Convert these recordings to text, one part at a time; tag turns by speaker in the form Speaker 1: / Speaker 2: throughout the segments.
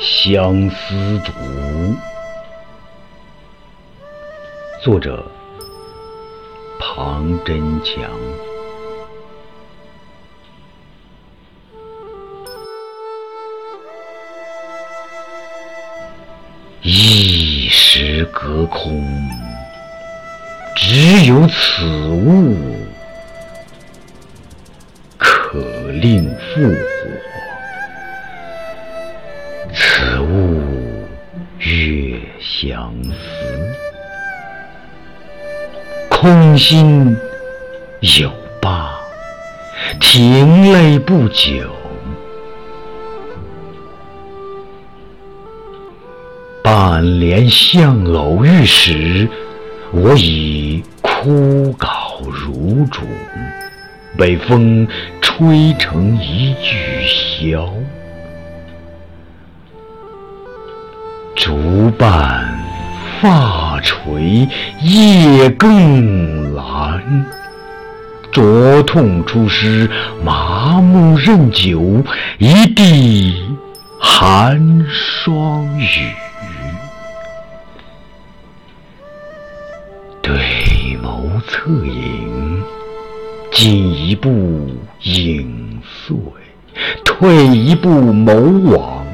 Speaker 1: 相思竹》，作者庞真强。一时隔空，只有此物可令复相思，空心有罢，停泪不久。半帘相偶遇时，我已枯槁如竹，被风吹成一具箫。竹瓣发垂夜更阑，灼痛出师，麻木任久，一地寒霜雨。对眸侧影，进一步影碎；退一步眸往，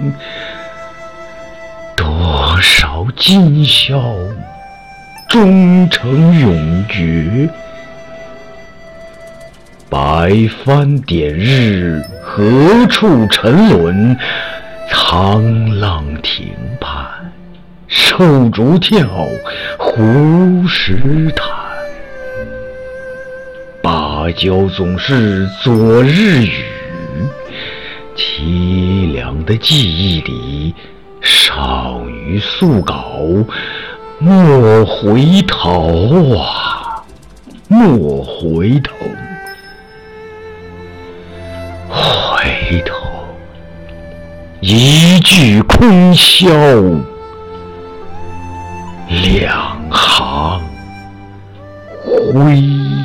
Speaker 1: 少今宵终成永绝。白帆点日，何处沉沦？沧浪亭畔。瘦竹跳，湖石潭。芭蕉总是昨日雨，凄凉的记忆里，少女素稿，莫回头啊，莫回头，回头，一句空箫。两行灰。